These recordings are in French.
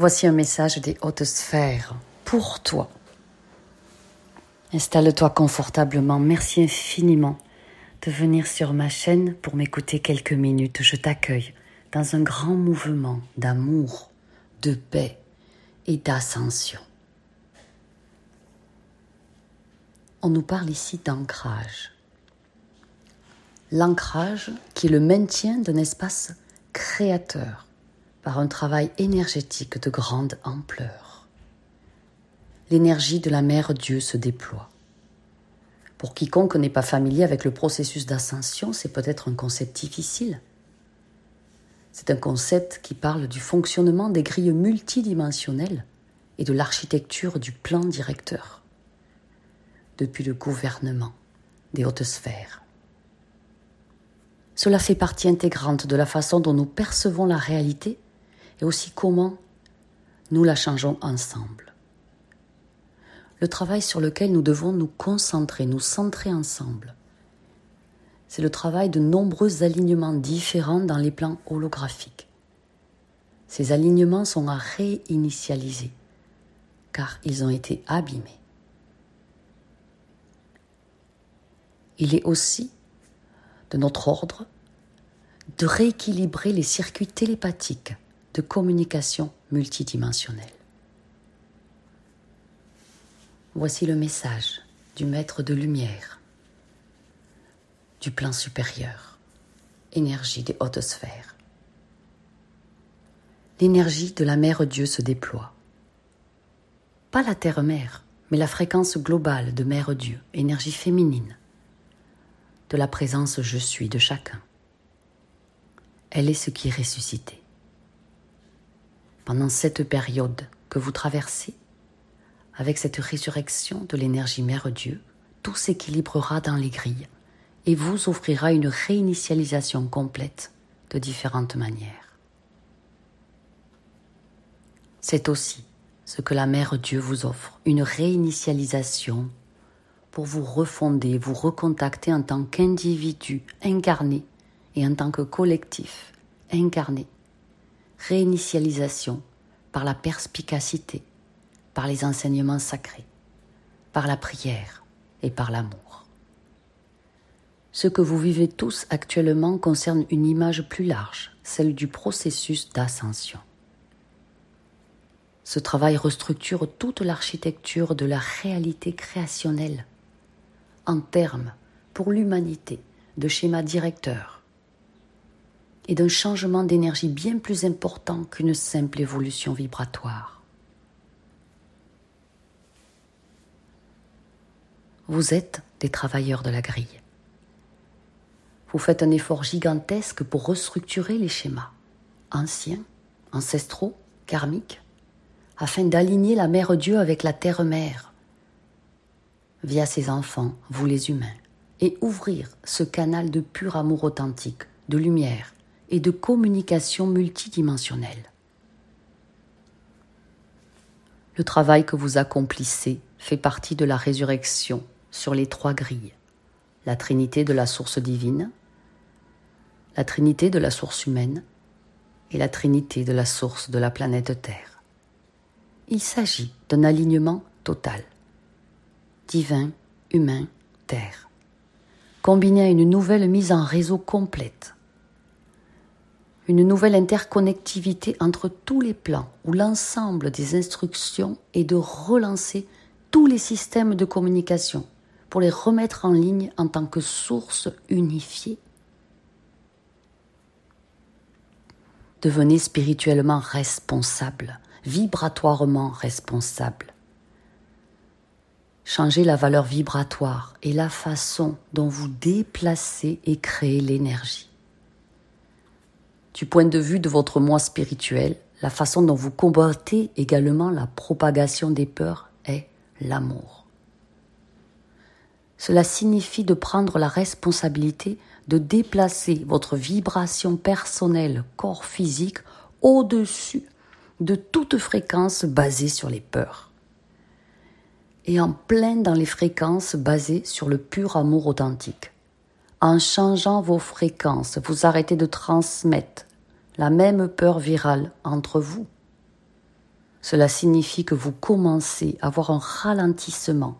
Voici un message des hautes sphères pour toi. Installe-toi confortablement. Merci infiniment de venir sur ma chaîne pour m'écouter quelques minutes. Je t'accueille dans un grand mouvement d'amour, de paix et d'ascension. On nous parle ici d'ancrage. L'ancrage qui est le maintien d'un espace créateur par un travail énergétique de grande ampleur. L'énergie de la Mère Dieu se déploie. Pour quiconque n'est pas familier avec le processus d'ascension, c'est peut-être un concept difficile. C'est un concept qui parle du fonctionnement des grilles multidimensionnelles et de l'architecture du plan directeur, depuis le gouvernement des hautes sphères. Cela fait partie intégrante de la façon dont nous percevons la réalité et aussi comment nous la changeons ensemble. Le travail sur lequel nous devons nous concentrer, nous centrer ensemble, c'est le travail de nombreux alignements différents dans les plans holographiques. Ces alignements sont à réinitialiser car ils ont été abîmés. Il est aussi de notre ordre de rééquilibrer les circuits télépathiques de communication multidimensionnelle. Voici le message du maître de lumière, du plan supérieur, énergie des hautes sphères. L'énergie de la mère Dieu se déploie. Pas la terre-mère, mais la fréquence globale de mère Dieu, énergie féminine, de la présence je suis de chacun. Elle est ce qui est ressuscité. Pendant cette période que vous traversez, avec cette résurrection de l'énergie Mère Dieu, tout s'équilibrera dans les grilles et vous offrira une réinitialisation complète de différentes manières. C'est aussi ce que la Mère Dieu vous offre, une réinitialisation pour vous refonder, vous recontacter en tant qu'individu incarné et en tant que collectif incarné. Réinitialisation par la perspicacité, par les enseignements sacrés, par la prière et par l'amour. Ce que vous vivez tous actuellement concerne une image plus large, celle du processus d'ascension. Ce travail restructure toute l'architecture de la réalité créationnelle en termes pour l'humanité de schéma directeur et d'un changement d'énergie bien plus important qu'une simple évolution vibratoire. Vous êtes des travailleurs de la grille. Vous faites un effort gigantesque pour restructurer les schémas anciens, ancestraux, karmiques, afin d'aligner la Mère Dieu avec la Terre-Mère via ses enfants, vous les humains, et ouvrir ce canal de pur amour authentique, de lumière et de communication multidimensionnelle. Le travail que vous accomplissez fait partie de la résurrection sur les trois grilles, la Trinité de la source divine, la Trinité de la source humaine et la Trinité de la source de la planète Terre. Il s'agit d'un alignement total divin, humain, terre, combiné à une nouvelle mise en réseau complète, une nouvelle interconnectivité entre tous les plans où l'ensemble des instructions est de relancer tous les systèmes de communication pour les remettre en ligne en tant que source unifiée. Devenez spirituellement responsable, vibratoirement responsable Changez la valeur vibratoire et la façon dont vous déplacez et créez l'énergie. Du point de vue de votre moi spirituel, la façon dont vous combattez également la propagation des peurs est l'amour. Cela signifie de prendre la responsabilité de déplacer votre vibration personnelle corps physique au-dessus de toute fréquence basée sur les peurs et en plein dans les fréquences basées sur le pur amour authentique. En changeant vos fréquences, vous arrêtez de transmettre la même peur virale entre vous. Cela signifie que vous commencez à avoir un ralentissement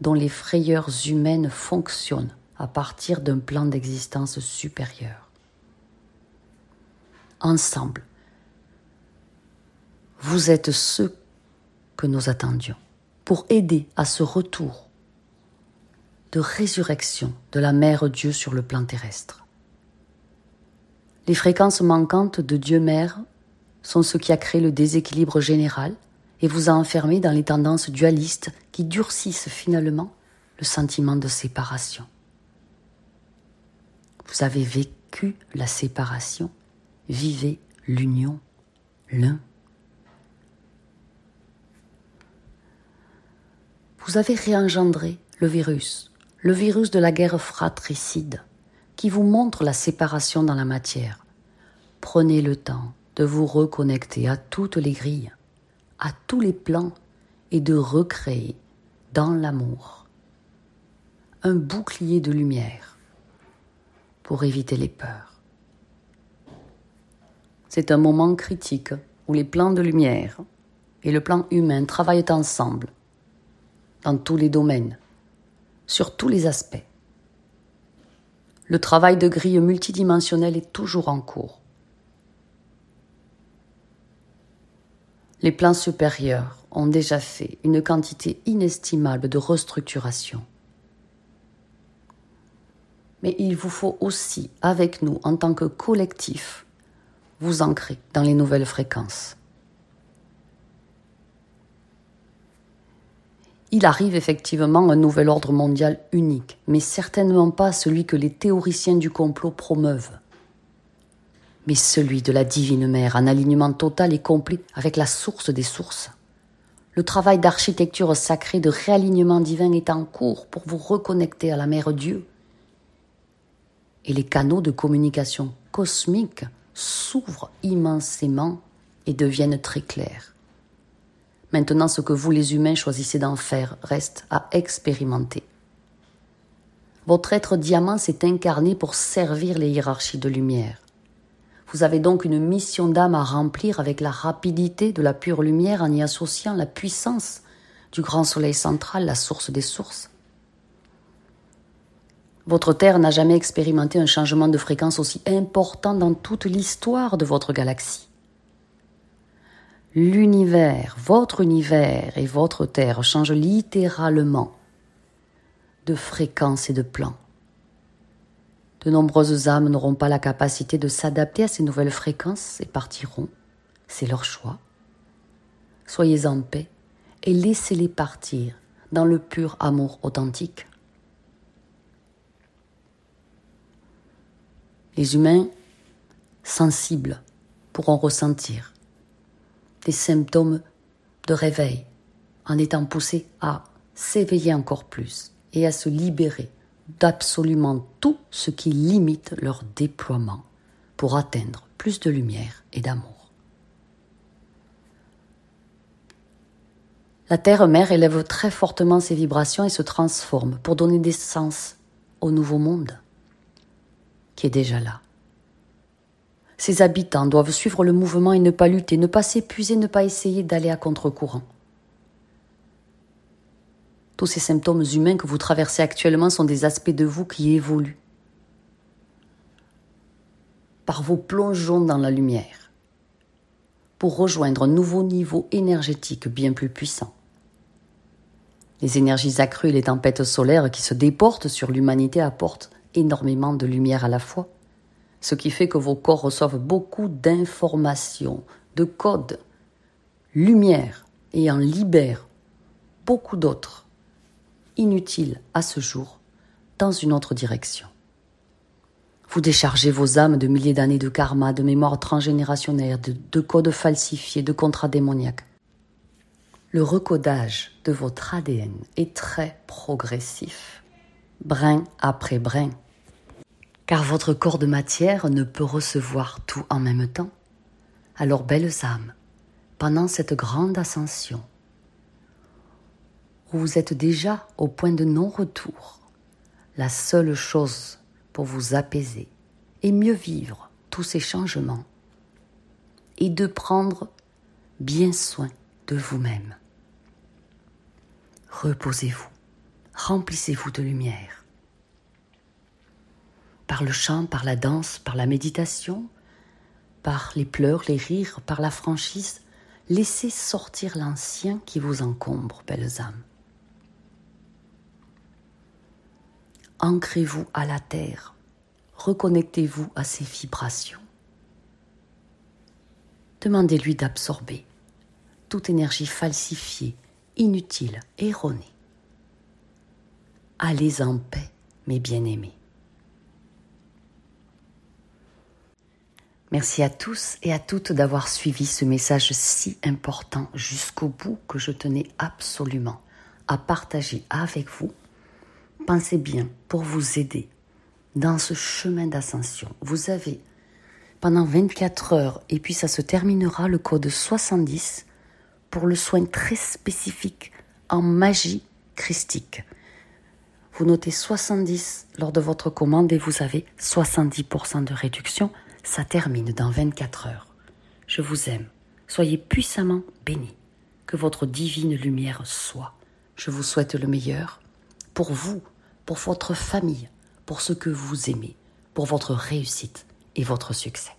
dont les frayeurs humaines fonctionnent à partir d'un plan d'existence supérieur. Ensemble, vous êtes ceux que nous attendions pour aider à ce retour de résurrection de la Mère Dieu sur le plan terrestre. Les fréquences manquantes de Dieu Mère sont ce qui a créé le déséquilibre général et vous a enfermé dans les tendances dualistes qui durcissent finalement le sentiment de séparation. Vous avez vécu la séparation, vivez l'union, l'un. Vous avez réengendré le virus, le virus de la guerre fratricide, qui vous montre la séparation dans la matière. Prenez le temps de vous reconnecter à toutes les grilles, à tous les plans, et de recréer dans l'amour un bouclier de lumière pour éviter les peurs. C'est un moment critique où les plans de lumière et le plan humain travaillent ensemble dans tous les domaines, sur tous les aspects. Le travail de grille multidimensionnelle est toujours en cours. Les plans supérieurs ont déjà fait une quantité inestimable de restructuration. Mais il vous faut aussi, avec nous, en tant que collectif, vous ancrer dans les nouvelles fréquences. Il arrive effectivement un nouvel ordre mondial unique, mais certainement pas celui que les théoriciens du complot promeuvent mais celui de la divine mère en alignement total et complet avec la source des sources. Le travail d'architecture sacrée de réalignement divin est en cours pour vous reconnecter à la mère Dieu. Et les canaux de communication cosmique s'ouvrent immensément et deviennent très clairs. Maintenant, ce que vous les humains choisissez d'en faire reste à expérimenter. Votre être diamant s'est incarné pour servir les hiérarchies de lumière. Vous avez donc une mission d'âme à remplir avec la rapidité de la pure lumière en y associant la puissance du grand soleil central, la source des sources. Votre Terre n'a jamais expérimenté un changement de fréquence aussi important dans toute l'histoire de votre galaxie. L'univers, votre univers et votre Terre changent littéralement de fréquence et de plan. De nombreuses âmes n'auront pas la capacité de s'adapter à ces nouvelles fréquences et partiront. C'est leur choix. Soyez en paix et laissez-les partir dans le pur amour authentique. Les humains sensibles pourront ressentir des symptômes de réveil en étant poussés à s'éveiller encore plus et à se libérer d'absolument tout ce qui limite leur déploiement pour atteindre plus de lumière et d'amour. La Terre-Mère élève très fortement ses vibrations et se transforme pour donner des sens au nouveau monde qui est déjà là. Ses habitants doivent suivre le mouvement et ne pas lutter, ne pas s'épuiser, ne pas essayer d'aller à contre-courant. Tous ces symptômes humains que vous traversez actuellement sont des aspects de vous qui évoluent par vos plongeons dans la lumière pour rejoindre un nouveau niveau énergétique bien plus puissant. Les énergies accrues et les tempêtes solaires qui se déportent sur l'humanité apportent énormément de lumière à la fois, ce qui fait que vos corps reçoivent beaucoup d'informations, de codes, lumière, et en libèrent beaucoup d'autres inutile à ce jour dans une autre direction. Vous déchargez vos âmes de milliers d'années de karma, de mémoires transgénérationnelles, de, de codes falsifiés, de contrats démoniaques. Le recodage de votre ADN est très progressif, brin après brin, car votre corps de matière ne peut recevoir tout en même temps. Alors, belles âmes, pendant cette grande ascension, vous êtes déjà au point de non-retour, la seule chose pour vous apaiser et mieux vivre tous ces changements est de prendre bien soin de vous-même. Reposez-vous, remplissez-vous de lumière. Par le chant, par la danse, par la méditation, par les pleurs, les rires, par la franchise, laissez sortir l'ancien qui vous encombre, belles âmes. Ancrez-vous à la terre, reconnectez-vous à ses vibrations. Demandez-lui d'absorber toute énergie falsifiée, inutile, erronée. Allez en paix, mes bien-aimés. Merci à tous et à toutes d'avoir suivi ce message si important jusqu'au bout que je tenais absolument à partager avec vous. Pensez bien pour vous aider dans ce chemin d'ascension. Vous avez pendant 24 heures et puis ça se terminera le code 70 pour le soin très spécifique en magie christique. Vous notez 70 lors de votre commande et vous avez 70% de réduction. Ça termine dans 24 heures. Je vous aime. Soyez puissamment bénis. Que votre divine lumière soit. Je vous souhaite le meilleur pour vous, pour votre famille, pour ce que vous aimez, pour votre réussite et votre succès.